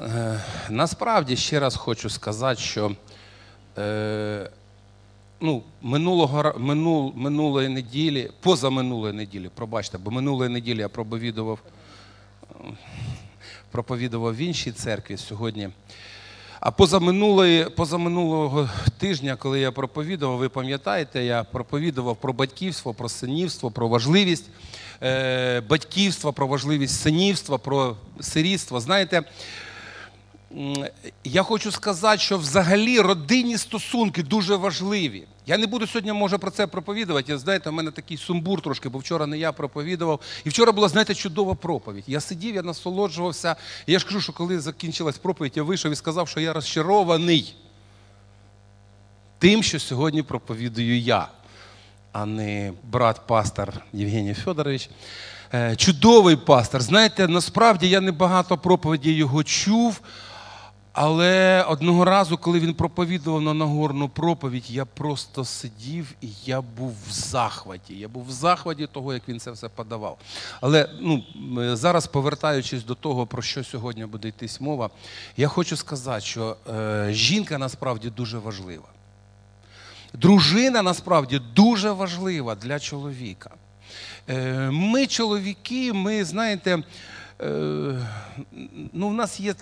Е, Насправді ще раз хочу сказати, що е, ну, минулого, минул, минулої неділі, позаминулої неділі, пробачте, бо минулої неділі я проповідував, е, проповідував в іншій церкві сьогодні. А позаминулої, позаминулого тижня, коли я проповідував, ви пам'ятаєте, я проповідував про батьківство, про синівство, про важливість батьківства, про важливість синівства, про сирітство. Знаєте, я хочу сказати, що взагалі родинні стосунки дуже важливі. Я не буду сьогодні, може, про це проповідувати. Я, знаєте, у мене такий сумбур трошки, бо вчора не я проповідував. І вчора була, знаєте, чудова проповідь. Я сидів, я насолоджувався. Я ж кажу, що коли закінчилась проповідь, я вийшов і сказав, що я розчарований тим, що сьогодні проповідую я, а не брат-пастор Євгеній Федорович. Е, Чудовий пастор. Знаєте, насправді я не багато проповідей його чув. Але одного разу, коли він проповідував на Нагорну проповідь, я просто сидів і я був в захваті. Я був в захваті того, як він це все подавав. Але ну, зараз, повертаючись до того, про що сьогодні буде йтись мова, я хочу сказати, що е, жінка насправді дуже важлива. Дружина насправді дуже важлива для чоловіка. Е, Ми, чоловіки, ми, знаєте, е, ну, в нас є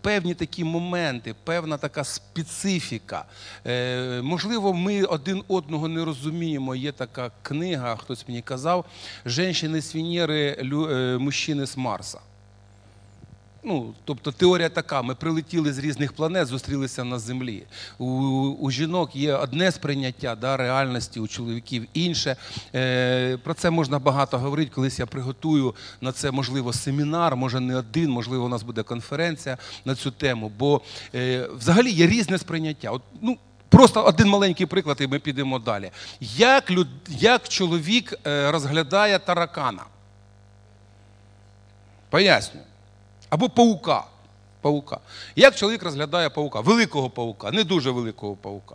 певні такі моменти, певна така специфіка. Е, Можливо, ми один одного не розуміємо. Є така книга, хтось мені казав, «Женщини з Венери, е, мужчини з Марса. Ну, тобто теорія така: ми прилетіли з різних планет, зустрілися на землі. У, у жінок є одне сприйняття да, реальності, у чоловіків інше. Е, про це можна багато говорити. Колись я приготую на це, можливо, семінар, може не один, можливо, у нас буде конференція на цю тему. Бо е, взагалі є різне сприйняття. От, ну, Просто один маленький приклад, і ми підемо далі. Як, люд, як чоловік е, розглядає таракана? Пояснюю. Або паука. паука. Як чоловік розглядає паука? Великого паука, не дуже великого паука.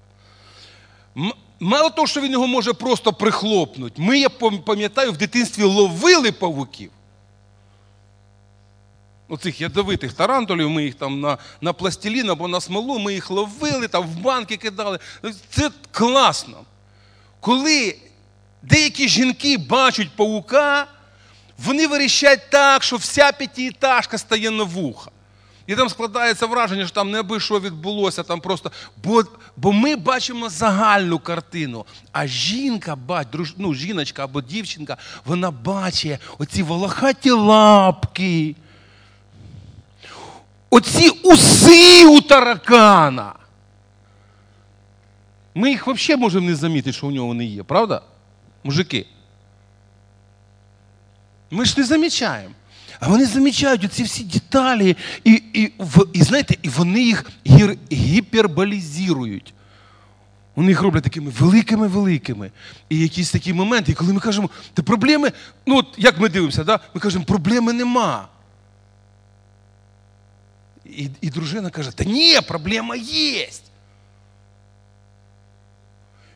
Мало того, що він його може просто прихлопнути. Ми, я пам'ятаю, в дитинстві ловили павуків. Оцих ядовитих тарантулів, ми їх там на, на пластилін або на смолу, ми їх ловили, там в банки кидали. Це класно. Коли деякі жінки бачать паука, вони вирішать так, що вся п'ятиэтажка стає на вуха. І там складається враження, що там не аби що відбулося, там просто. Бо, бо ми бачимо загальну картину. А жінка, ну, жіночка або дівчинка, вона бачить оці волохаті лапки. Оці уси у таракана. Ми їх взагалі можемо не замітити, що у нього вони є, правда? Мужики. Ми ж не замічаємо. А вони замічають оці всі деталі, і, і, і знаєте, і вони їх гір, гіперболізують. Вони їх роблять такими великими-великими. І якісь такі моменти, і коли ми кажемо, та проблеми, ну от як ми дивимося, да? ми кажемо, проблеми нема. І, і дружина каже, та ні, проблема є.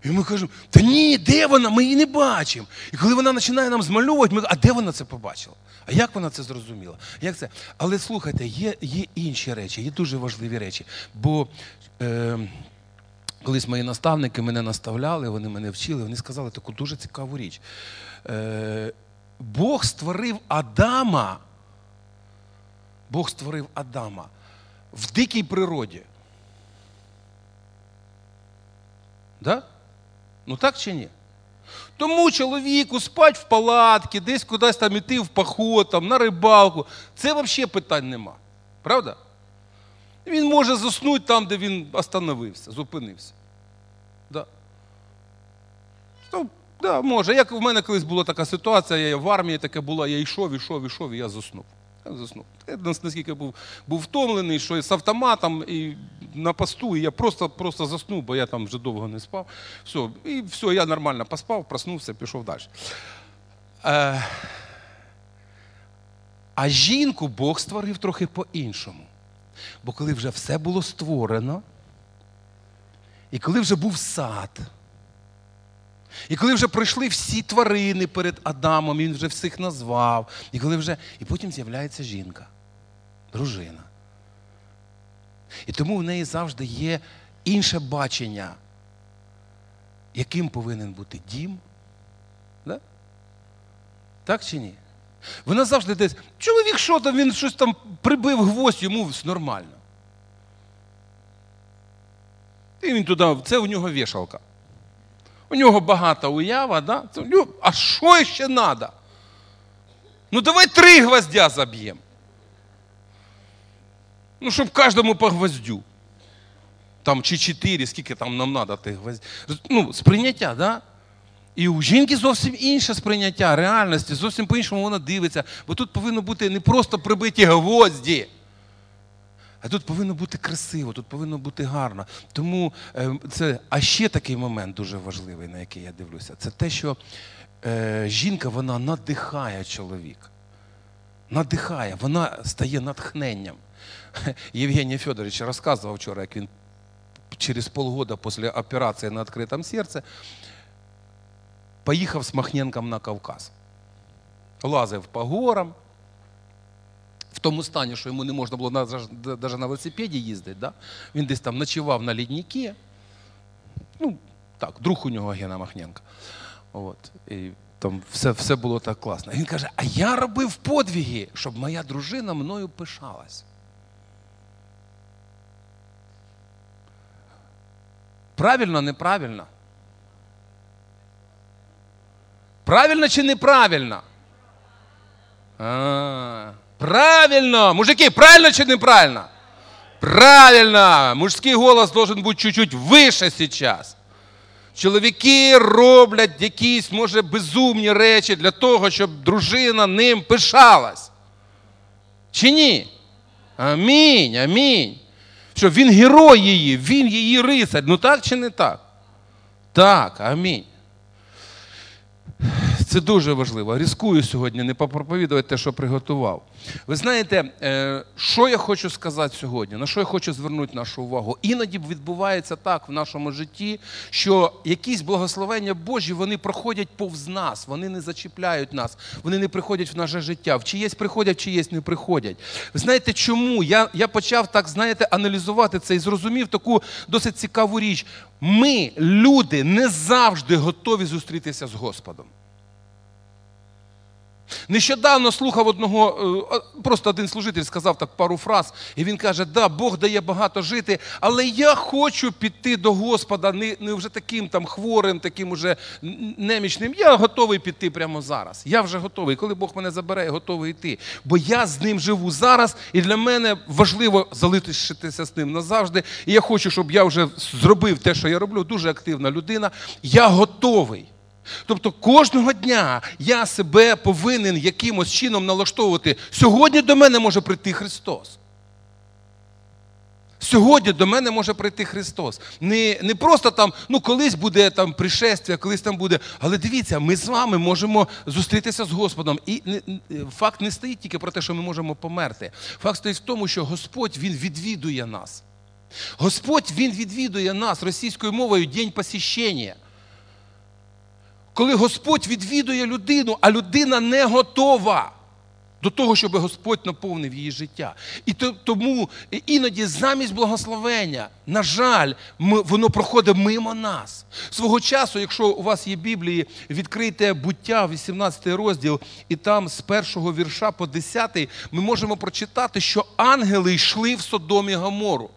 І ми кажемо, та ні, де вона? Ми її не бачимо. І коли вона починає нам змальовувати, ми а де вона це побачила? А як вона це зрозуміла? Як це? Але слухайте, є, є інші речі, є дуже важливі речі. Бо е, колись мої наставники мене наставляли, вони мене вчили, вони сказали таку дуже цікаву річ. Е, Бог створив Адама. Бог створив Адама в дикій природі. Да? Ну так чи ні? Тому чоловіку спать в палатці, десь кудись там іти в поход, там, на рибалку. Це взагалі питань нема. Правда? Він може заснути там, де він остановився, зупинився. Да. Ну, да, може. Як в мене колись була така ситуація, я в армії таке була, я йшов, йшов, йшов, і я заснув. Я заснув. Я наскільки був, був втомлений, що з автоматом і на посту, і я просто, просто заснув, бо я там вже довго не спав. Все, і все, я нормально поспав, проснувся, пішов далі. Е, а жінку Бог створив трохи по-іншому. Бо коли вже все було створено, і коли вже був сад, і коли вже пройшли всі тварини перед Адамом, він вже всіх назвав, і коли вже. І потім з'являється жінка, дружина. І тому в неї завжди є інше бачення, яким повинен бути дім. Да? Так чи ні? Вона завжди десь, чоловік що там, він щось там прибив гвоздь, йому нормально. І він туди, це у нього вішалка. У нього багата уява, да? Це а що ще треба? Ну давай три гвоздя заб'ємо. Ну, щоб кожному по гвоздю. Там чи чотири, скільки там нам треба тих гвоздів. Ну, сприйняття, да? І у жінки зовсім інше сприйняття реальності, зовсім по-іншому вона дивиться. Бо тут повинно бути не просто прибиті гвозді, а тут повинно бути красиво, тут повинно бути гарно. Тому е, це, а ще такий момент дуже важливий, на який я дивлюся, це те, що е, жінка вона надихає чоловіка. Надихає, вона стає натхненням. Євгеній Федорович розказував вчора, як він через полгода після операції на відкритому серці поїхав з Махненком на Кавказ. Лазив по горам, в тому стані, що йому не можна було навіть на велосипеді їздити. Да? Він десь там ночував на лідніки. Ну, так, друг у нього Гена Махненка. От. І там все все було так класно. Він каже: а я робив подвіги, щоб моя дружина мною пишалась. Правильно, неправильно? Правильно чи неправильно? А, правильно! Мужики, правильно чи неправильно? Правильно! Мужський голос должен бути чуть-чуть вище сейчас. Чоловіки роблять якісь, може, безумні речі для того, щоб дружина ним пишалась. Чи ні? Амінь, амінь. Що він герой її, він її рицар. Ну так чи не так? Так, амінь. Це дуже важливо. Різкую сьогодні не попроповідувати те, що приготував. Ви знаєте, е, що я хочу сказати сьогодні, на що я хочу звернути нашу увагу? Іноді відбувається так в нашому житті, що якісь благословення Божі вони проходять повз нас, вони не зачіпляють нас, вони не приходять в наше життя. В чиєсь приходять, в чиєсь не приходять. Ви знаєте, чому? Я, Я почав так, знаєте, аналізувати це і зрозумів таку досить цікаву річ. Ми, люди, не завжди готові зустрітися з Господом. Нещодавно слухав одного, е, просто один служитель сказав так пару фраз, і він каже: да, Бог дає багато жити, але я хочу піти до Господа, не не вже таким там хворим, таким уже немічним. Я готовий піти прямо зараз. Я вже готовий. Коли Бог мене забере, я готовий йти. Бо я з ним живу зараз, і для мене важливо залишитися з ним назавжди. І я хочу, щоб я вже зробив те, що я роблю. Дуже активна людина. Я готовий. Тобто кожного дня я себе повинен якимось чином налаштовувати. Сьогодні до мене може прийти Христос. Сьогодні до мене може прийти Христос. Не не просто там, ну колись буде там пришестя, колись там буде. Але дивіться, ми з вами можемо зустрітися з Господом. І не, факт не стоїть тільки про те, що ми можемо померти. Факт стоїть в тому, що Господь Він відвідує нас. Господь Він відвідує нас російською мовою день посіщення коли Господь відвідує людину, а людина не готова до того, щоб Господь наповнив її життя. І тому іноді замість благословення, на жаль, воно проходить мимо нас. Свого часу, якщо у вас є Біблії, відкрийте буття, 18 розділ, і там з першого вірша по 10 ми можемо прочитати, що ангели йшли в Содомі Гамору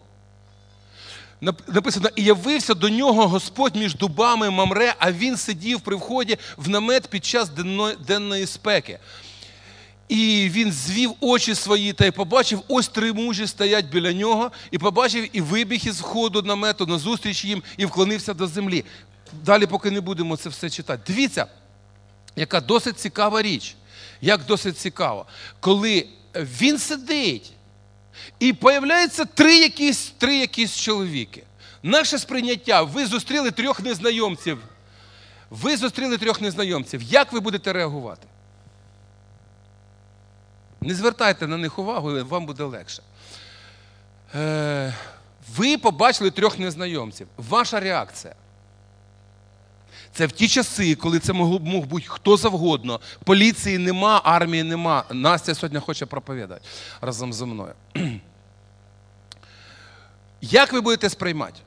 написано, і явився до нього Господь між дубами Мамре, а він сидів при вході в намет під час денної, спеки. І він звів очі свої та й побачив, ось три мужі стоять біля нього, і побачив і вибіг із входу намету назустріч їм і вклонився до землі. Далі, поки не будемо це все читати. Дивіться, яка досить цікава річ. Як досить цікаво, коли він сидить і появляються три якісь три якісь чоловіки. Наше сприйняття, ви зустріли трьох незнайомців. Ви зустріли трьох незнайомців. Як ви будете реагувати? Не звертайте на них увагу, вам буде легше. Е, ви побачили трьох незнайомців. Ваша реакція. Це в ті часи, коли це мог, мог бути хто завгодно. Поліції нема, армії нема. Настя сьогодні хоче проповідати разом зі мною. Як ви будете сприймати?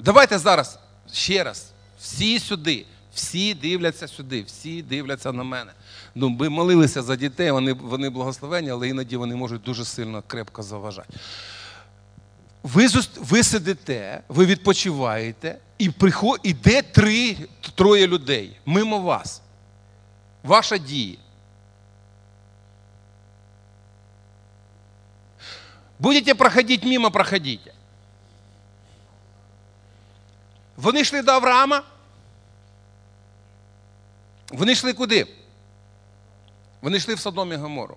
Давайте зараз ще раз. Всі сюди, всі дивляться сюди, всі дивляться на мене. Ну, ми молилися за дітей, вони, вони благословені, але іноді вони можуть дуже сильно крепко заважати. Ви, ви сидите, ви відпочиваєте, і приход... іде три, троє людей мимо вас. Ваша дія. Будете проходить мимо, проходите. Вони йшли до Авраама. Вони йшли куди? Вони йшли в Содом і Гомору.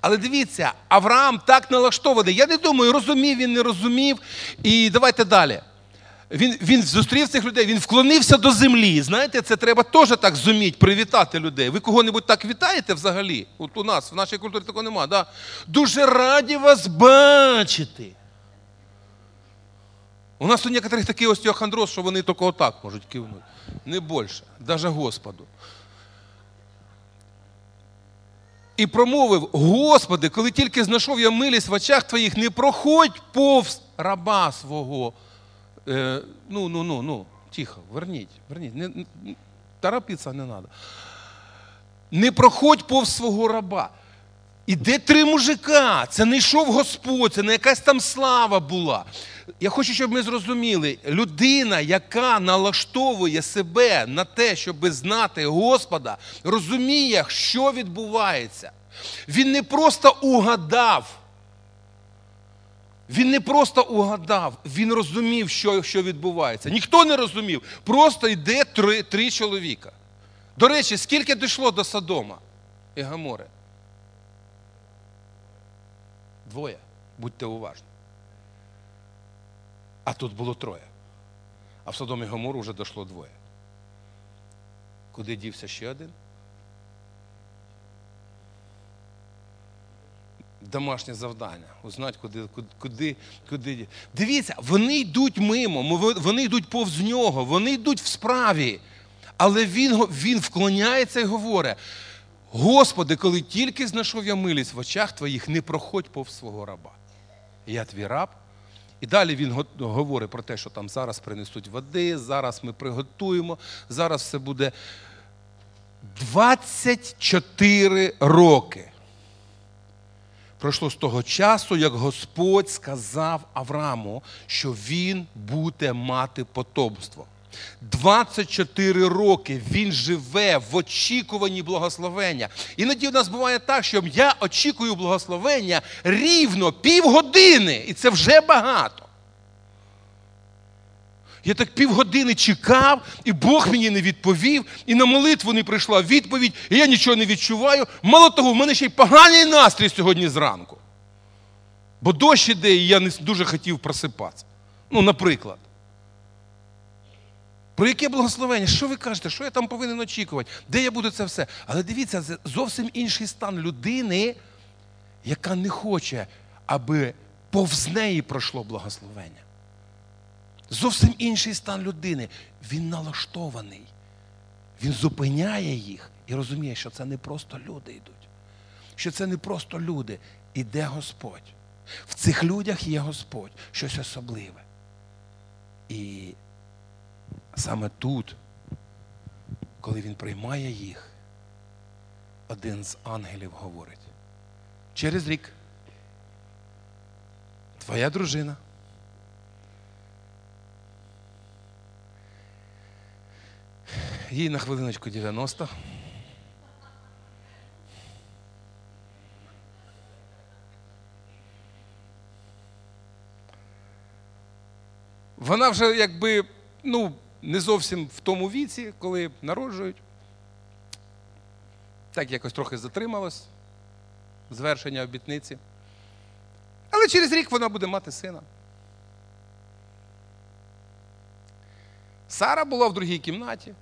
Але дивіться, Авраам так налаштований. Я не думаю, розумів він, не розумів. І давайте далі. Він, він зустрів цих людей, він вклонився до землі. Знаєте, це треба теж так зуміти, привітати людей. Ви кого-небудь так вітаєте взагалі? От у нас, в нашій культурі такого нема. Да? Дуже раді вас бачити. У нас у некоторих такий остеохондроз, що вони тільки отак можуть кивнути. Не більше, навіть Господу. І промовив: Господи, коли тільки знайшов я милість в очах твоїх, не проходь повз раба свого. Е, ну, ну, ну, ну, тихо, верніть, верніть. Не, не, торопитися не треба. Не проходь повз свого раба. Іде три мужика. Це не йшов Господь, це не якась там слава була. Я хочу, щоб ми зрозуміли, людина, яка налаштовує себе на те, щоб знати Господа, розуміє, що відбувається. Він не просто угадав. Він не просто угадав, він розумів, що, що відбувається. Ніхто не розумів. Просто йде три, три чоловіка. До речі, скільки дійшло до Содома і Гамори? Двоє. Будьте уважні. А тут було троє. А в Содомі і Гомору вже дійшло двоє. Куди дівся ще один? Домашнє завдання. Узнати, куди, куди, куди. Дивіться, вони йдуть мимо, вони йдуть повз нього, вони йдуть в справі. Але він, він вклоняється і говорить: Господи, коли тільки знайшов я милість в очах твоїх, не проходь повз свого раба. Я твій раб. І далі він говорить про те, що там зараз принесуть води, зараз ми приготуємо, зараз все буде 24 роки. Пройшло з того часу, як Господь сказав Аврааму, що він буде мати потомство. 24 роки він живе в очікуванні благословення. Іноді в нас буває так, що я очікую благословення рівно півгодини, і це вже багато. Я так півгодини чекав, і Бог мені не відповів, і на молитву не прийшла відповідь, і я нічого не відчуваю. Мало того, в мене ще й поганий настрій сьогодні зранку. Бо дощ іде, і я не дуже хотів просипатися. Ну, наприклад. Про яке благословення? Що ви кажете? Що я там повинен очікувати? Де я буду це все? Але дивіться, це зовсім інший стан людини, яка не хоче, аби повз неї пройшло благословення. Зовсім інший стан людини. Він налаштований. Він зупиняє їх і розуміє, що це не просто люди йдуть. Що це не просто люди. Іде Господь. В цих людях є Господь, щось особливе. І саме тут, коли він приймає їх, один з ангелів говорить: через рік твоя дружина. Їй на хвилиночку 90. Вона вже якби ну, не зовсім в тому віці, коли народжують. Так якось трохи затрималось звершення обітниці. Але через рік вона буде мати сина. Сара була в другій кімнаті.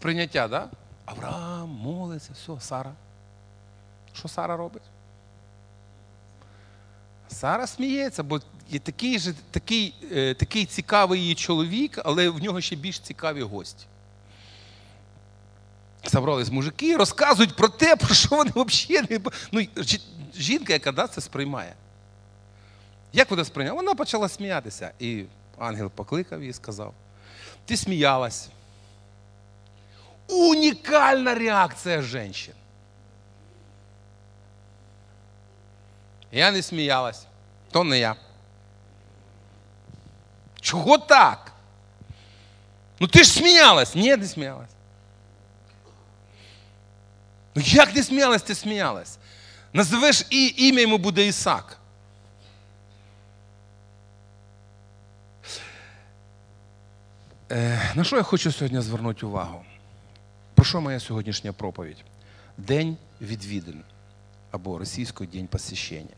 Сприйняття, да? Авраам молиться, все, Сара. Що Сара робить? Сара сміється, бо є такий же, такий, е, такий цікавий її чоловік, але в нього ще більш цікаві гості. Собрались мужики, розказують про те, про що вони взагалі не. Ну, жінка, яка да, це сприймає. Як вона сприйняла? Вона почала сміятися. І ангел покликав її і сказав: Ти сміялась. Унікальна реакція жінки. Я не сміялась, то не я. Чого так? Ну ти ж сміялась? Ні, не сміялась. Ну як не сміялась, ти сміялась? Називеш і ім'я йому буде Ісак. Е, на що я хочу сьогодні звернути увагу? Про що моя сьогоднішня проповідь? День відвідин або російською День посвящення.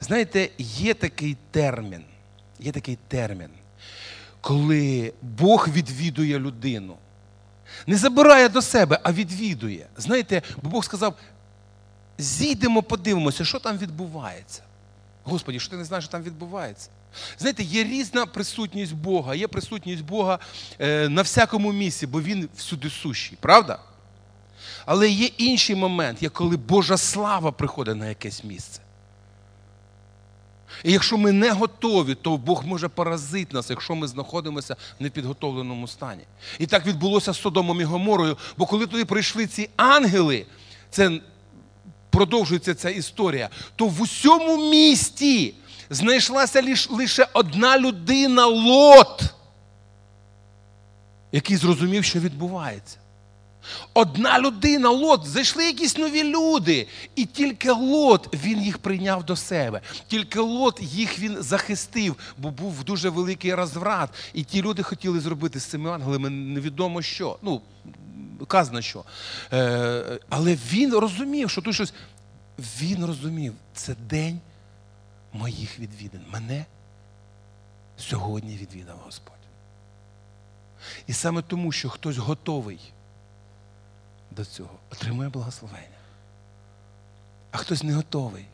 Знаєте, є такий термін, є такий термін, коли Бог відвідує людину. Не забирає до себе, а відвідує. Знаєте, бо Бог сказав: зійдемо, подивимося, що там відбувається. Господі, що ти не знаєш, що там відбувається? Знаєте, є різна присутність Бога, є присутність Бога е, на всякому місці, бо Він всюди сущий, правда? Але є інший момент, як коли Божа слава приходить на якесь місце. І якщо ми не готові, то Бог може поразити нас, якщо ми знаходимося в непідготовленому стані. І так відбулося з Содомом і Гоморою, бо коли туди прийшли ці ангели, це продовжується ця історія, то в усьому місті знайшлася лише одна людина лот, який зрозумів, що відбувається. Одна людина, лот, зайшли якісь нові люди. І тільки лот він їх прийняв до себе. Тільки лот їх він захистив, бо був дуже великий розврат. І ті люди хотіли зробити з цими ангелами невідомо що. Ну, казано що. Е, Але він розумів, що тут щось. Він розумів, це день моїх відвідин. Мене сьогодні відвідав Господь. І саме тому, що хтось готовий до цього, отримує благословення. А хтось не готовий.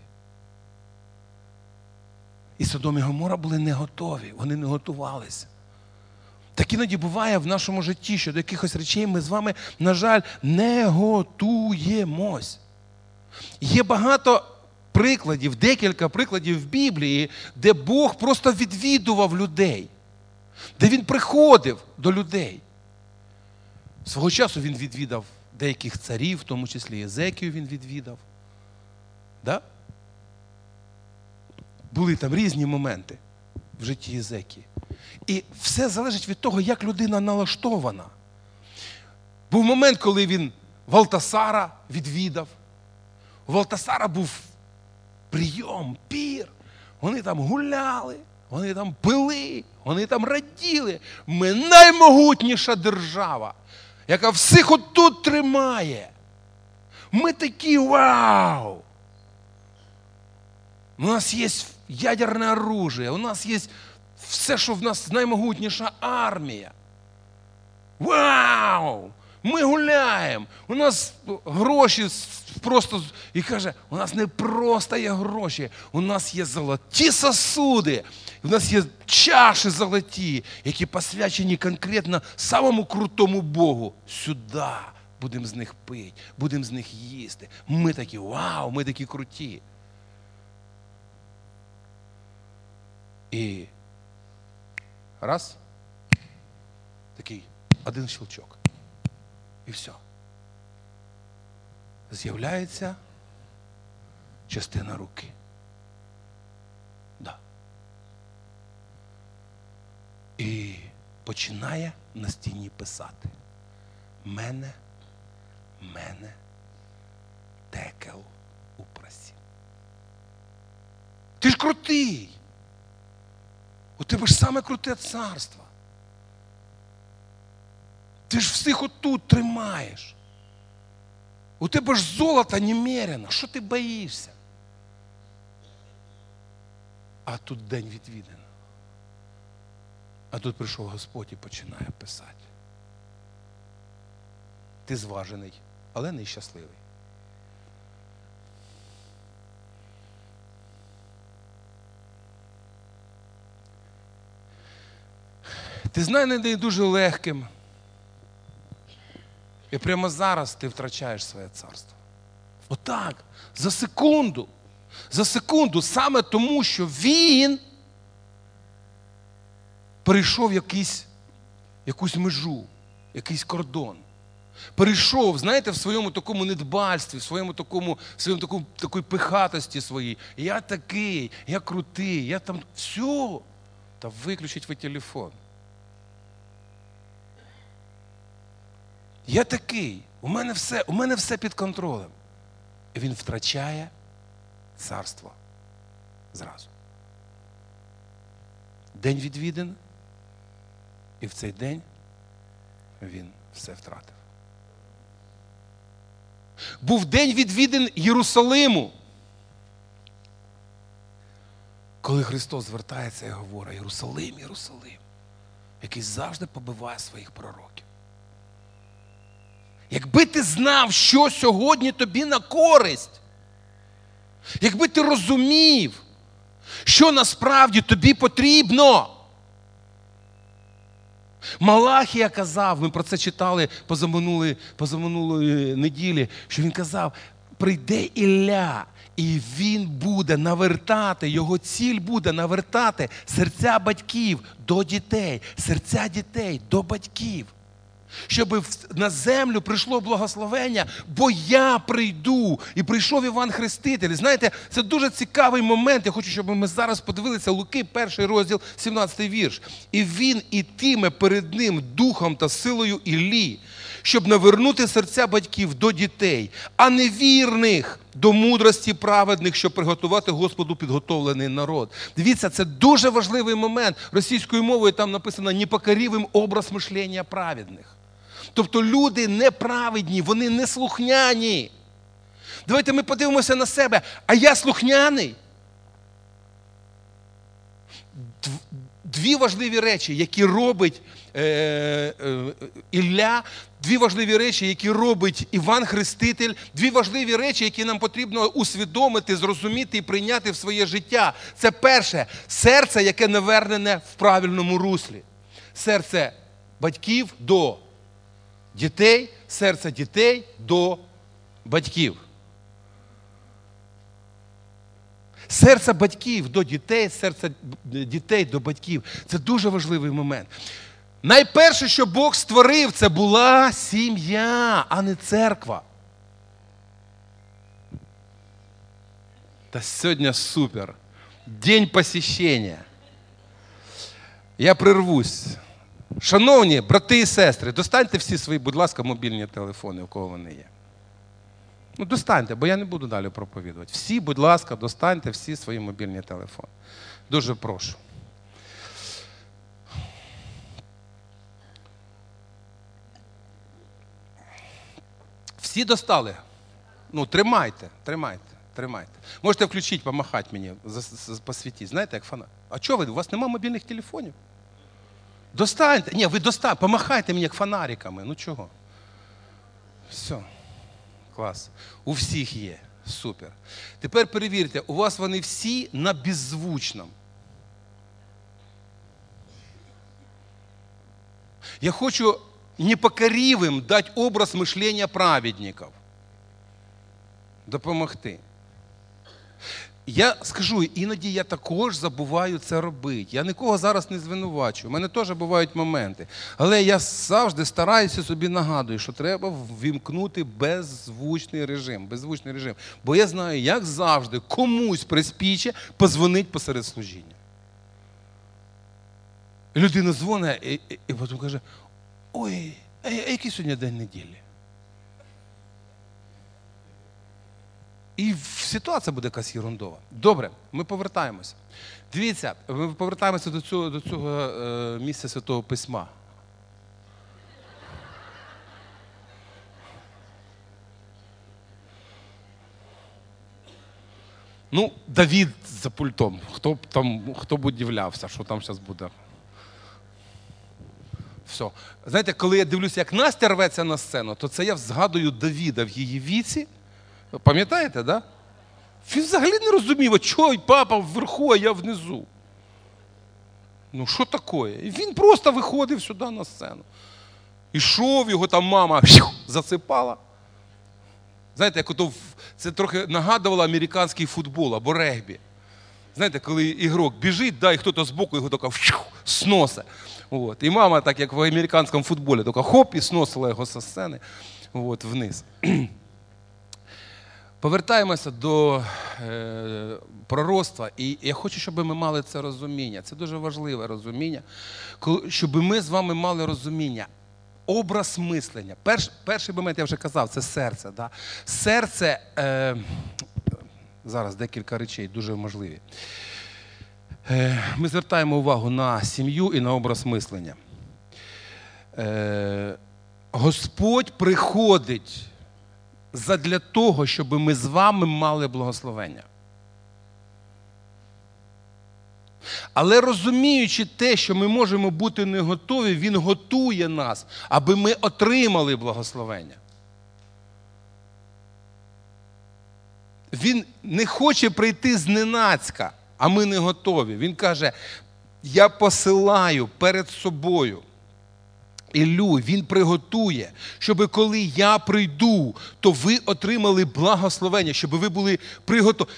І Содом і Гомора були не готові, вони не готувалися. Так іноді буває в нашому житті, що до якихось речей ми з вами, на жаль, не готуємось. Є багато прикладів, декілька прикладів в Біблії, де Бог просто відвідував людей, де Він приходив до людей. Свого часу він відвідав деяких царів, в тому числі Єзекію він відвідав. Да? Були там різні моменти в житті Єзекії. І все залежить від того, як людина налаштована. Був момент, коли він Валтасара відвідав. У Валтасара був прийом, пір. Вони там гуляли, вони там пили, вони там раділи. Ми наймогутніша держава яка всіх отут тримає. Ми такі вау! У нас є ядерне оружие, у нас є все, що в нас наймогутніша армія. Вау! Ми гуляємо. У нас гроші просто і каже, у нас не просто є гроші, у нас є золоті сосуди, у нас є чаші золоті, які посвячені конкретно самому крутому Богу. Сюди будемо з них пити, будемо з них їсти. Ми такі вау, ми такі круті. І раз, такий один щелчок. І все. З'являється частина руки. Да. І починає на стіні писати. Мене, мене, текел у прасі. Ти ж крутий. У тебе ж саме круте царство. Ти ж всіх отут тримаєш. У тебе ж золото немерено. Що ти боїшся? А тут день відвідано. А тут прийшов Господь і починає писати. Ти зважений, але не щасливий. Ти знайдений дуже легким. І прямо зараз ти втрачаєш своє царство. Отак, за секунду. За секунду, саме тому, що він перейшов якийсь, якусь межу, якийсь кордон. Перейшов, знаєте, в своєму такому недбальстві, в своєму такому, в своєму такому, такої пихатості своїй. Я такий, я крутий, я там все. Та виключіть ви телефон. Я такий, у мене все, у мене все під контролем. І він втрачає царство зразу. День відвідин, і в цей день він все втратив. Був день відвідин Єрусалиму. Коли Христос звертається і говорить, Єрусалим, Єрусалим, який завжди побиває своїх пророків. Якби ти знав, що сьогодні тобі на користь, якби ти розумів, що насправді тобі потрібно. Малахія казав, ми про це читали позаминулої, позаминулої неділі, що він казав: прийде Ілля, і він буде навертати, його ціль буде навертати серця батьків до дітей, серця дітей до батьків щоб на землю прийшло благословення, бо я прийду. І прийшов Іван Хреститель. Знаєте, це дуже цікавий момент. Я хочу, щоб ми зараз подивилися Луки, перший розділ, 17 вірш. І він ітиме перед ним духом та силою Іллі, щоб навернути серця батьків до дітей, а невірних до мудрості праведних, щоб приготувати Господу підготовлений народ. Дивіться, це дуже важливий момент. Російською мовою там написано непокорівим образ мишлення праведних. Тобто люди неправедні, вони не слухняні. Давайте ми подивимося на себе. А я слухняний. Дві важливі речі, які робить е, е, Ілля, дві важливі речі, які робить Іван Хреститель, дві важливі речі, які нам потрібно усвідомити, зрозуміти і прийняти в своє життя. Це перше серце, яке навернене в правильному руслі. Серце батьків до дітей, серце дітей до батьків. Серце батьків до дітей, серце дітей до батьків. Це дуже важливий момент. Найперше, що Бог створив, це була сім'я, а не церква. Та сьогодні супер. День посіщення. Я прервусь. Шановні брати і сестри, достаньте всі свої, будь ласка, мобільні телефони, у кого вони є. Ну, достаньте, бо я не буду далі проповідувати. Всі, будь ласка, достаньте всі свої мобільні телефони. Дуже прошу. Всі достали? Ну, тримайте, тримайте, тримайте. Можете включити, помахати мені, посвітіть. Знаєте, як фанат. А чого ви? У вас немає мобільних телефонів? Достаньте. Ні, ви достаньте, помахайте мені як фонариками. Ну чого? Все. Клас. У всіх є. Супер. Тепер перевірте, у вас вони всі на беззвучному. Я хочу непокоривим дати образ мишлення праведників. Допомогти. Я скажу, іноді я також забуваю це робити. Я нікого зараз не звинувачую. У мене теж бувають моменти. Але я завжди стараюся собі нагадую, що треба ввімкнути беззвучний режим. Беззвучний режим. Бо я знаю, як завжди, комусь приспіче позвонить посеред служіння. Людина дзвонить і, і, і потім каже: Ой, а який сьогодні день неділі? І ситуація буде якась ерундова. Добре, ми повертаємося. Дивіться, ми повертаємося до цього до цього е, місця Святого Письма. Ну, Давід за пультом. Хто б там, хто б удивлявся, що там зараз буде. Все. Знаєте, коли я дивлюся, як Настя рветься на сцену, то це я згадую Давіда в її віці. Пам'ятаєте, да? Він взагалі не розумів, чого папа вверху, а я внизу. Ну, що таке? І він просто виходив сюди на сцену. Ішов, його там мама засипала. Знаєте, як ото це трохи нагадувало американський футбол або регбі. Знаєте, коли ігрок біжить, да, і хтось збоку його фью, сносе. От. І мама, так як в американському футболі, така хоп і сносила його зі сцени от, вниз. Повертаємося до е, пророцтва, і я хочу, щоб ми мали це розуміння. Це дуже важливе розуміння, щоб ми з вами мали розуміння. Образ мислення. Перш, перший момент я вже казав, це серце. Да? Серце, е, зараз декілька речей дуже важливі. Е, ми звертаємо увагу на сім'ю і на образ мислення. Е, Господь приходить задля того, щоб ми з вами мали благословення. Але розуміючи те, що ми можемо бути не готові, Він готує нас, аби ми отримали благословення. Він не хоче прийти зненацька, а ми не готові. Він каже: Я посилаю перед собою. Іллю, він приготує, щоб коли я прийду, то ви отримали благословення, щоб ви були приготові.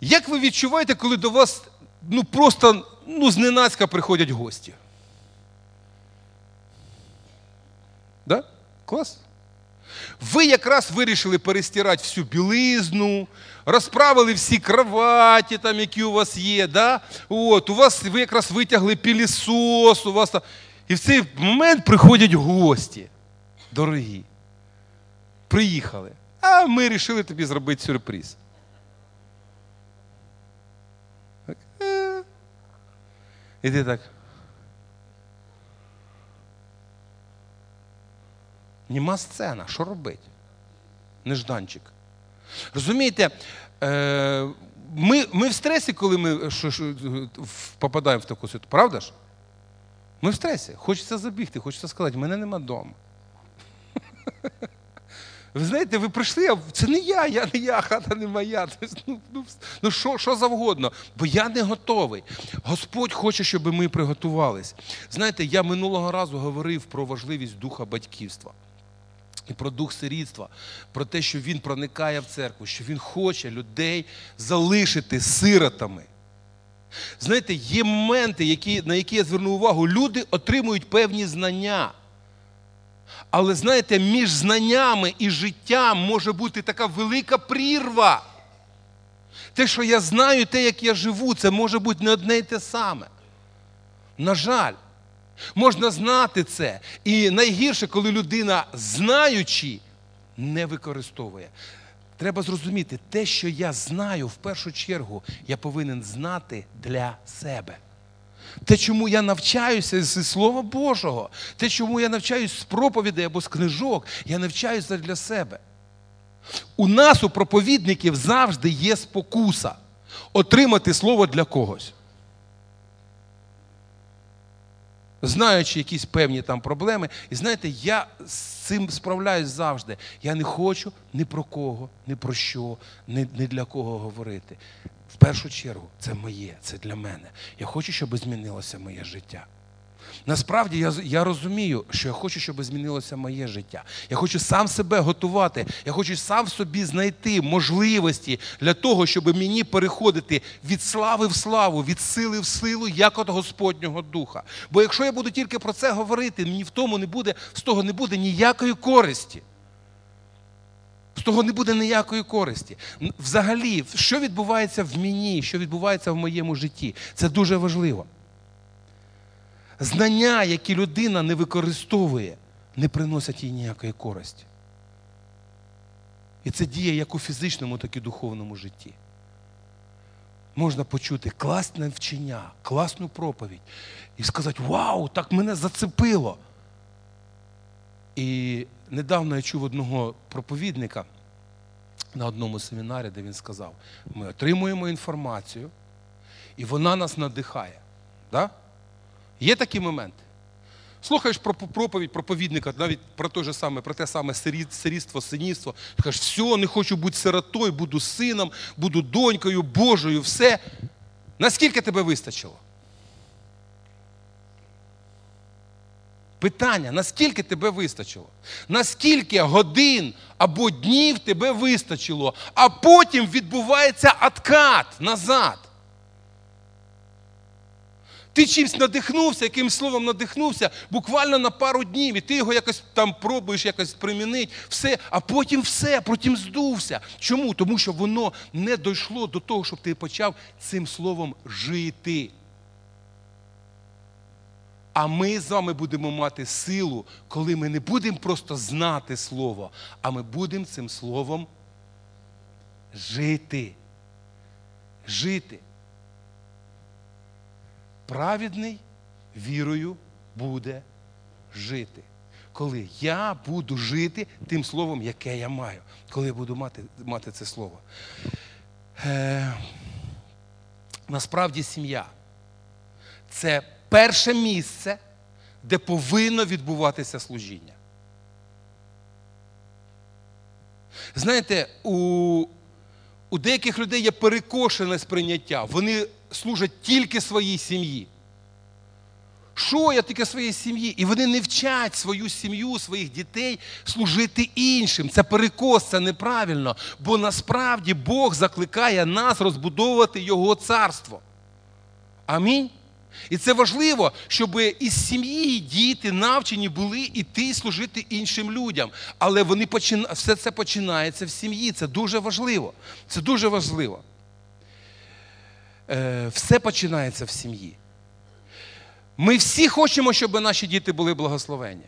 Як ви відчуваєте, коли до вас ну, просто ну, зненацька приходять гості? Да? Клас? Ви якраз вирішили перестирати всю білизну, розправили всі кроваті, там, які у вас є. Да? От, у вас ви якраз витягли пілісос, у вас там. І в цей момент приходять гості, дорогі. Приїхали. А ми вирішили тобі зробити сюрприз. Так, е. І ти так. Німа сцена, що робить? Нежданчик. Розумієте, е, ми, ми в стресі, коли ми що, попадаємо в таку ситуацію, правда ж? Ми в стресі. Хочеться забігти, хочеться сказати, мене нема вдома. Ви знаєте, ви прийшли, а це не я, я не я, хата не моя. Ну, ну, ну що, що завгодно, бо я не готовий. Господь хоче, щоб ми приготувались. Знаєте, я минулого разу говорив про важливість духа батьківства. І про дух сирітства, про те, що він проникає в церкву, що він хоче людей залишити сиротами. Знаєте, є моменти, які, на які я звернув увагу, люди отримують певні знання. Але знаєте, між знаннями і життям може бути така велика прірва. Те, що я знаю, те, як я живу, це може бути не одне й те саме. На жаль, можна знати це. І найгірше, коли людина, знаючи, не використовує. Треба зрозуміти, те, що я знаю, в першу чергу, я повинен знати для себе. Те, чому я навчаюся зі Слова Божого, те, чому я навчаюсь з проповідей або з книжок, я навчаюся для себе. У нас, у проповідників, завжди є спокуса отримати слово для когось. Знаючи якісь певні там проблеми, і знаєте, я з цим справляюсь завжди. Я не хочу ні про кого, ні про що, ні, ні для кого говорити. В першу чергу, це моє, це для мене. Я хочу, щоб змінилося моє життя. Насправді я, я розумію, що я хочу, щоб змінилося моє життя. Я хочу сам себе готувати. Я хочу сам в собі знайти можливості для того, щоб мені переходити від слави в славу, від сили в силу, як от Господнього Духа. Бо якщо я буду тільки про це говорити, мені в тому не буде, з того не буде ніякої користі. З того не буде ніякої користі. Взагалі, що відбувається в мені, що відбувається в моєму житті, це дуже важливо. Знання, які людина не використовує, не приносять їй ніякої користі. І це діє як у фізичному, так і духовному житті. Можна почути класне вчення, класну проповідь і сказати: Вау, так мене зацепило. І недавно я чув одного проповідника на одному семінарі, де він сказав: ми отримуємо інформацію, і вона нас надихає. Да? Є такі моменти. Слухаєш про проповідь проповідника, навіть про те, же саме, про те саме сирітство, синівство. Ти кажеш, все, не хочу бути сиротою, буду сином, буду донькою, Божою, все. Наскільки тебе вистачило? Питання, наскільки тебе вистачило? Наскільки годин або днів тебе вистачило, а потім відбувається откат назад. Ти чимось надихнувся, якимсь словом надихнувся буквально на пару днів, і ти його якось там пробуєш якось примінити, все, а потім все, потім здувся. Чому? Тому що воно не дійшло до того, щоб ти почав цим словом жити. А ми з вами будемо мати силу, коли ми не будемо просто знати слово, а ми будемо цим словом жити. Жити. Праведний вірою буде жити. Коли я буду жити тим словом, яке я маю, коли я буду мати мати це слово. Е, Насправді сім'я це перше місце, де повинно відбуватися служіння. Знаєте, у, у деяких людей є перекошене сприйняття. Вони служать тільки своїй сім'ї. Що я тільки своїй сім'ї? І вони не вчать свою сім'ю, своїх дітей служити іншим. Це перекос, це неправильно. Бо насправді Бог закликає нас розбудовувати Його царство. Амінь. І це важливо, щоб із сім'ї діти навчені були іти служити іншим людям. Але вони почина... все це починається в сім'ї. Це дуже важливо. Це дуже важливо. Е, Все починається в сім'ї. Ми всі хочемо, щоб наші діти були благословені.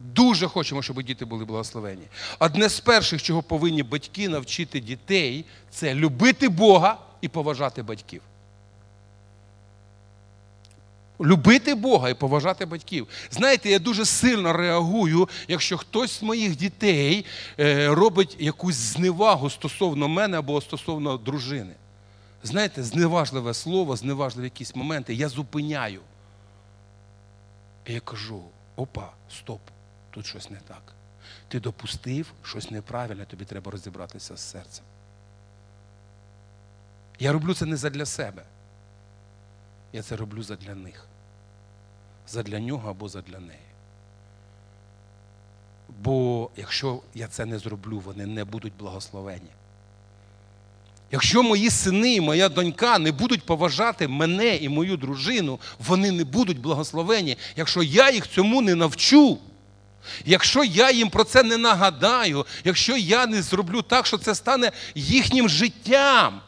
Дуже хочемо, щоб діти були благословені. Одне з перших, чого повинні батьки навчити дітей, це любити Бога і поважати батьків. Любити Бога і поважати батьків. Знаєте, я дуже сильно реагую, якщо хтось з моїх дітей е, робить якусь зневагу стосовно мене або стосовно дружини. Знаєте, зневажливе слово, зневажливі якісь моменти, я зупиняю. І я кажу: опа, стоп, тут щось не так. Ти допустив щось неправильне, тобі треба розібратися з серцем. Я роблю це не задля себе. Я це роблю задля них. Задля нього або задля неї. Бо якщо я це не зроблю, вони не будуть благословені. Якщо мої сини і моя донька не будуть поважати мене і мою дружину, вони не будуть благословені. Якщо я їх цьому не навчу, якщо я їм про це не нагадаю, якщо я не зроблю так, що це стане їхнім життям.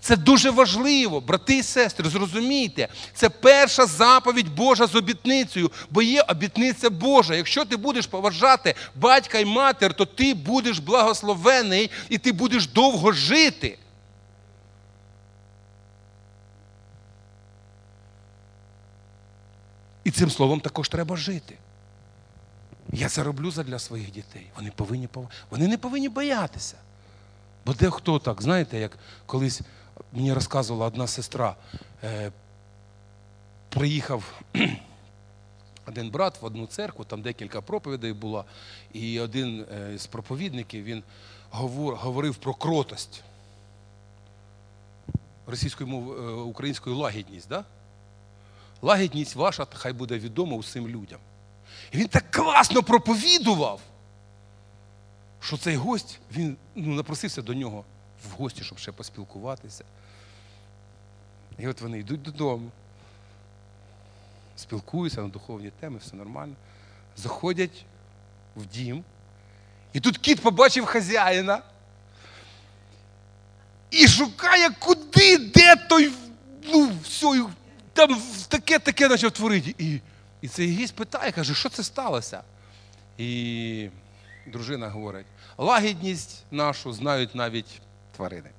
Це дуже важливо, брати і сестри, зрозумійте, це перша заповідь Божа з обітницею, бо є обітниця Божа. Якщо ти будеш поважати батька і матір, то ти будеш благословений і ти будеш довго жити. І цим словом також треба жити. Я це роблю задля своїх дітей. Вони повинні вони не повинні боятися. Бо дехто так, знаєте, як колись мені розказувала одна сестра, е, приїхав один брат в одну церкву, там декілька проповідей було, і один е, з проповідників він говорив про кротость. Російською мовою, українською лагідність. Да? Лагідність ваша, хай буде відома усім людям. І він так класно проповідував, що цей гость, він ну, напросився до нього в гості, щоб ще поспілкуватися. І от вони йдуть додому, спілкуються на духовні теми, все нормально. Заходять в дім. І тут кіт побачив хазяїна і шукає, куди, де той, ну, все, там таке-таке почав творити. І і цей гість питає, каже, що це сталося? І дружина говорить: лагідність нашу знають навіть тварини.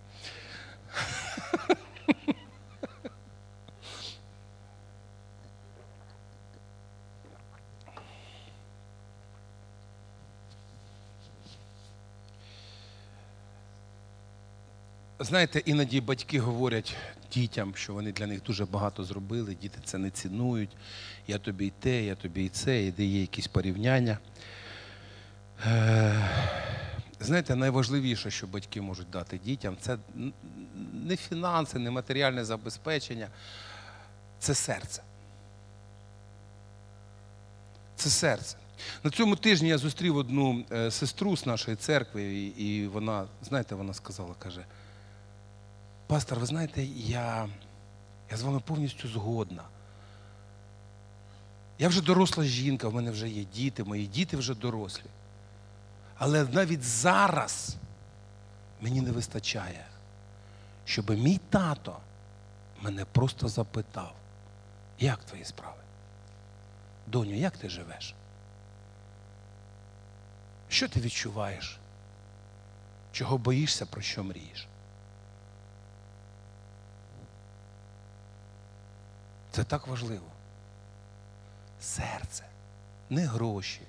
Знаєте, іноді батьки говорять дітям, що вони для них дуже багато зробили, діти це не цінують. Я тобі й те, я тобі і це, і де є якісь порівняння. Е, знаєте, найважливіше, що батьки можуть дати дітям, це не фінанси, не матеріальне забезпечення, це серце. це серце. На цьому тижні я зустрів одну е, сестру з нашої церкви, і, і вона, знаєте, вона сказала, каже, пастор, ви знаєте, я, я з вами повністю згодна. Я вже доросла жінка, в мене вже є діти, мої діти вже дорослі. Але навіть зараз мені не вистачає, щоб мій тато мене просто запитав, як твої справи? Доню, як ти живеш? Що ти відчуваєш? Чого боїшся, про що мрієш? Це так важливо. Серце, не гроші,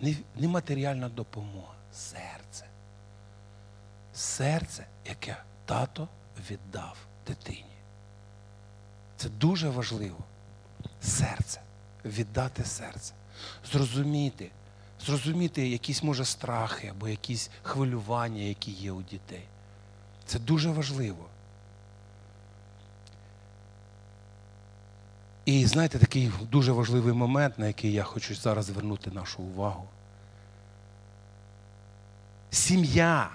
не, не матеріальна допомога. Серце. Серце, яке тато віддав дитині. Це дуже важливо. Серце. Віддати серце. Зрозуміти, зрозуміти якісь, може, страхи або якісь хвилювання, які є у дітей. Це дуже важливо. І знаєте, такий дуже важливий момент, на який я хочу зараз звернути нашу увагу. Сім'я.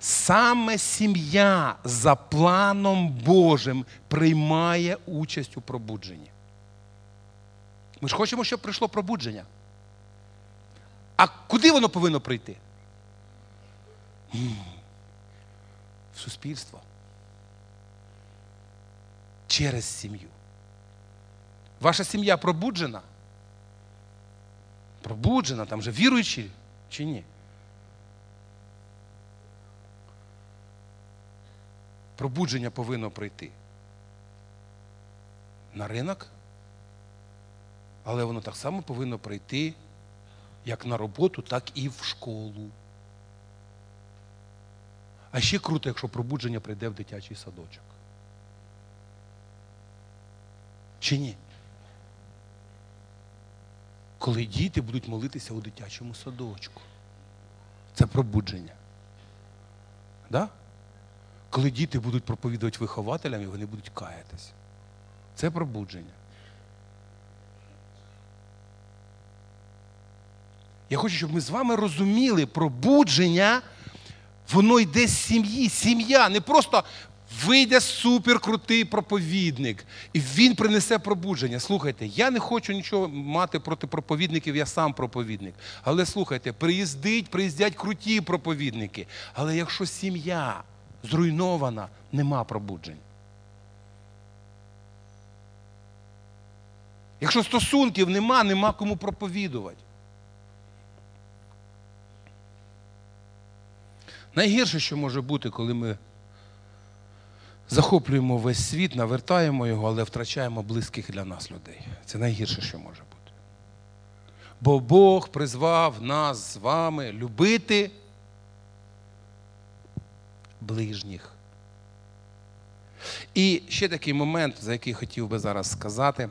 Саме сім'я за планом Божим приймає участь у пробудженні. Ми ж хочемо, щоб прийшло пробудження. А куди воно повинно прийти? В суспільство. Через сім'ю. Ваша сім'я пробуджена? Пробуджена, там же віруючі чи ні? Пробудження повинно прийти на ринок, але воно так само повинно прийти як на роботу, так і в школу. А ще круто, якщо пробудження прийде в дитячий садочок. Чи ні? Коли діти будуть молитися у дитячому садочку. Це пробудження. Да? Коли діти будуть проповідувати вихователям, і вони будуть каятися. Це пробудження. Я хочу, щоб ми з вами розуміли, пробудження, воно йде з сім'ї. Сім'я не просто вийде суперкрутий проповідник, і він принесе пробудження. Слухайте, я не хочу нічого мати проти проповідників, я сам проповідник. Але слухайте, приїздить, приїздять круті проповідники. Але якщо сім'я зруйнована, нема пробуджень. Якщо стосунків нема, нема кому проповідувати. Найгірше, що може бути, коли ми захоплюємо весь світ, навертаємо його, але втрачаємо близьких для нас людей. Це найгірше, що може бути. Бо Бог призвав нас з вами любити ближніх. І ще такий момент, за який хотів би зараз сказати,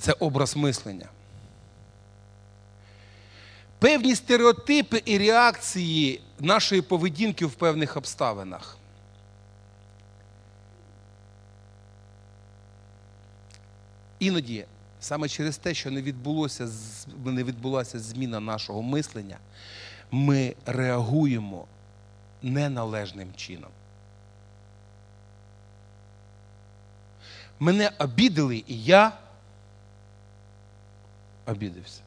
це образ мислення. Певні стереотипи і реакції нашої поведінки в певних обставинах. Іноді саме через те, що не відбулося, не відбулася зміна нашого мислення, ми реагуємо неналежним чином. Мене обідали, і я обідався.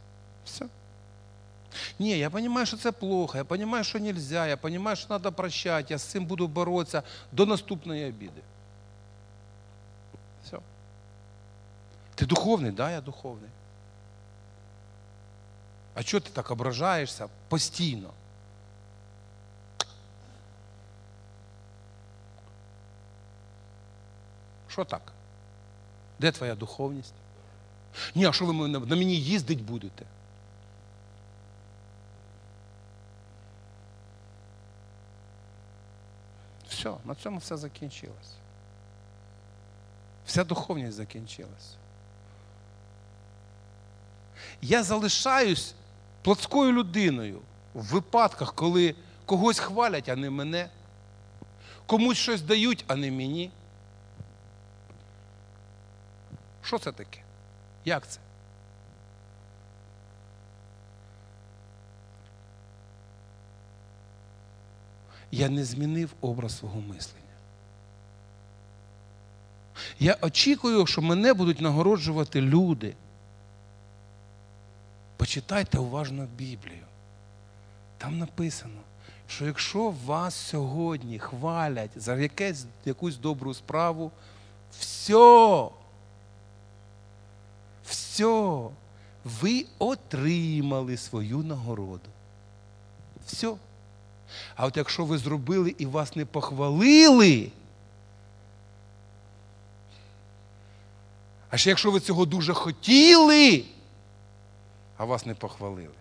Все. Ні, я розумію, що це плохо, я розумію, що не можна, я розумію, що треба прощати, я з цим буду боротися до наступної обіди. Все. Ти духовний? Да, я духовний. А чого ти так ображаєшся постійно? Що так? Де твоя духовність? Ні, а що ви на мені їздить будете? Все, на цьому все закінчилось. Вся духовність закінчилась я залишаюсь плотською людиною в випадках, коли когось хвалять, а не мене, комусь щось дають, а не мені. Що це таке? Як це? Я не змінив образ свого мислення. Я очікую, що мене будуть нагороджувати люди. Почитайте уважно Біблію. Там написано, що якщо вас сьогодні хвалять за якесь, якусь добру справу, все, все, ви отримали свою нагороду. Все. А от якщо ви зробили і вас не похвалили, а ще якщо ви цього дуже хотіли, а вас не похвалили,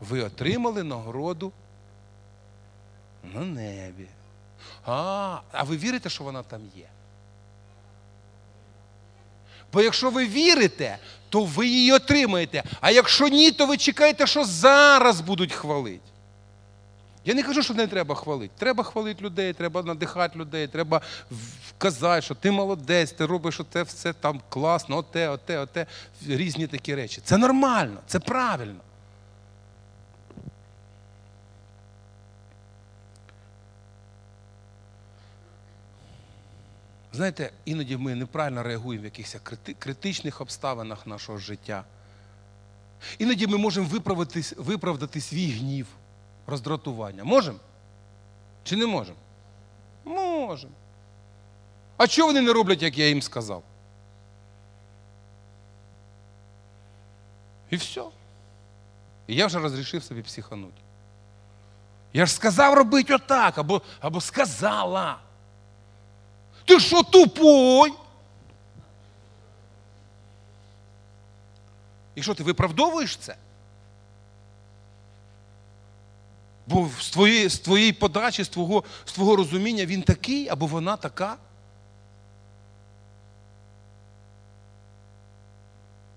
ви отримали нагороду на небі. А, а ви вірите, що вона там є? Бо якщо ви вірите, то ви її отримаєте. А якщо ні, то ви чекаєте, що зараз будуть хвалити. Я не кажу, що не треба хвалити. Треба хвалити людей, треба надихати людей, треба вказати, що ти молодець, ти робиш оте все там класно, оте, оте, оте, різні такі речі. Це нормально, це правильно. Знаєте, іноді ми неправильно реагуємо в якихось критичних обставинах нашого життя. Іноді ми можемо виправдати, свій гнів, роздратування. Можемо? Чи не можемо? Можемо. А чого вони не роблять, як я їм сказав? І все. І я вже розрішив собі психануть. Я ж сказав робити отак, або, або сказала. Ти що тупой? І що ти виправдовуєш це? Бо з твоєї, з твоєї подачі, з твого, з твого розуміння він такий або вона така.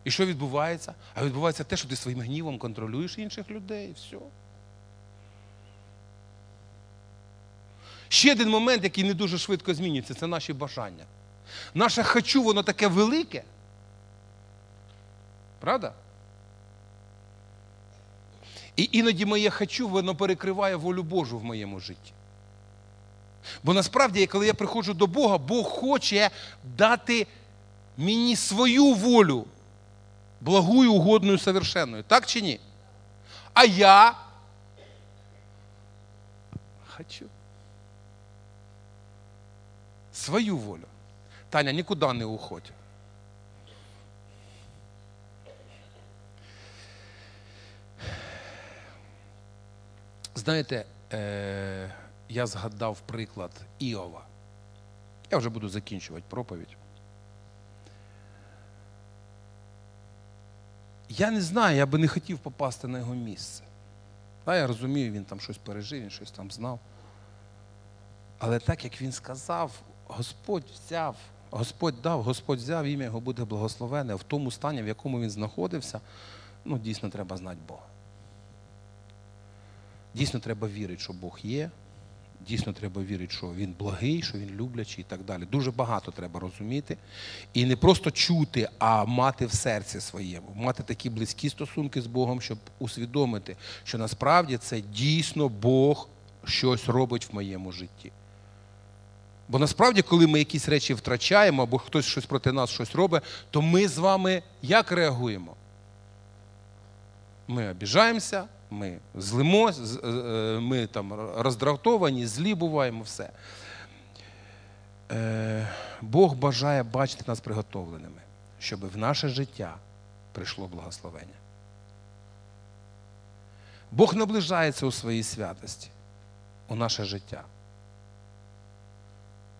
І що відбувається? А відбувається те, що ти своїм гнівом контролюєш інших людей все. Ще один момент, який не дуже швидко змінюється, це наші бажання. Наше хочу, воно таке велике. Правда? І іноді моє хочу, воно перекриває волю Божу в моєму житті. Бо насправді, коли я приходжу до Бога, Бог хоче дати мені свою волю, благою, угодною, совершенною. Так чи ні? А я хочу. Свою волю. Таня, нікуди не уходь. Знаєте, е, я згадав приклад Іова. Я вже буду закінчувати проповідь. Я не знаю, я би не хотів попасти на його місце. Да, Я розумію, він там щось пережив, він щось там знав. Але так як він сказав, Господь взяв, Господь дав, Господь взяв, ім'я його буде благословене в тому стані, в якому він знаходився, ну, дійсно треба знати Бога. Дійсно, треба вірити, що Бог є. Дійсно, треба вірити, що Він благий, що Він люблячий і так далі. Дуже багато треба розуміти. І не просто чути, а мати в серці своєму, мати такі близькі стосунки з Богом, щоб усвідомити, що насправді це дійсно Бог щось робить в моєму житті. Бо насправді, коли ми якісь речі втрачаємо, або хтось щось проти нас щось робить, то ми з вами як реагуємо? Ми обіжаємося, ми злимо, е, ми там роздратовані, злі буваємо, все. Е, Бог бажає бачити нас приготовленими, щоб в наше життя прийшло благословення. Бог наближається у своїй святості, у наше життя.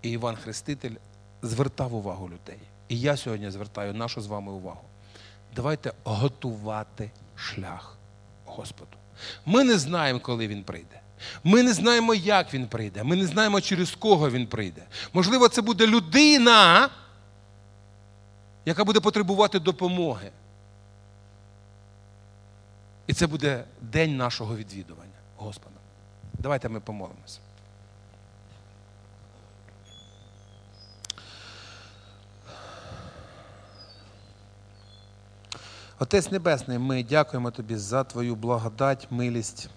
І Іван Хреститель звертав увагу людей. І я сьогодні звертаю нашу з вами увагу. Давайте готувати шлях Господу. Ми не знаємо, коли Він прийде. Ми не знаємо, як він прийде. Ми не знаємо, через кого він прийде. Можливо, це буде людина, яка буде потребувати допомоги. І це буде день нашого відвідування Господа. Давайте ми помолимося. Отець Небесний, ми дякуємо Тобі за Твою благодать, милість,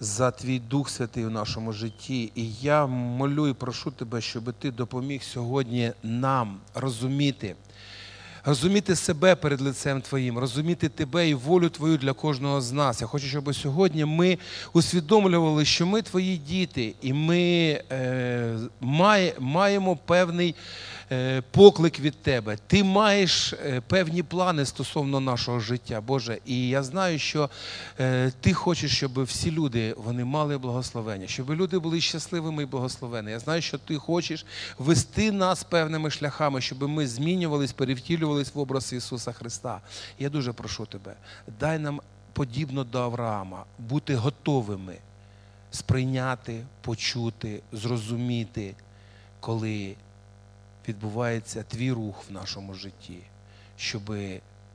за твій Дух Святий в нашому житті. І я молю і прошу тебе, щоб ти допоміг сьогодні нам розуміти. Розуміти себе перед лицем Твоїм, розуміти Тебе і волю Твою для кожного з нас. Я хочу, щоб сьогодні ми усвідомлювали, що ми Твої діти, і ми е, має, маємо певний поклик від Тебе. Ти маєш е, певні плани стосовно нашого життя, Боже. І я знаю, що е, Ти хочеш, щоб всі люди вони мали благословення, щоб люди були щасливими і благословені. Я знаю, що Ти хочеш вести нас певними шляхами, щоб ми змінювались, перевтілювались в образ Ісуса Христа. Я дуже прошу Тебе, дай нам подібно до Авраама бути готовими сприйняти, почути, зрозуміти, коли відбувається твій рух в нашому житті, щоб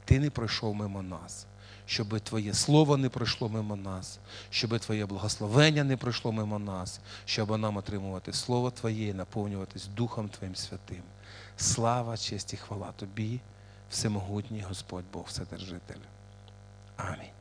ти не пройшов мимо нас, щоб Твоє Слово не пройшло мимо нас, щоб Твоє благословення не пройшло мимо нас, щоб нам отримувати Слово Твоє і наповнюватись Духом Твоїм Святим. Слава, честь і хвала Тобі, всемогутній Господь Бог Вседержитель. Амінь.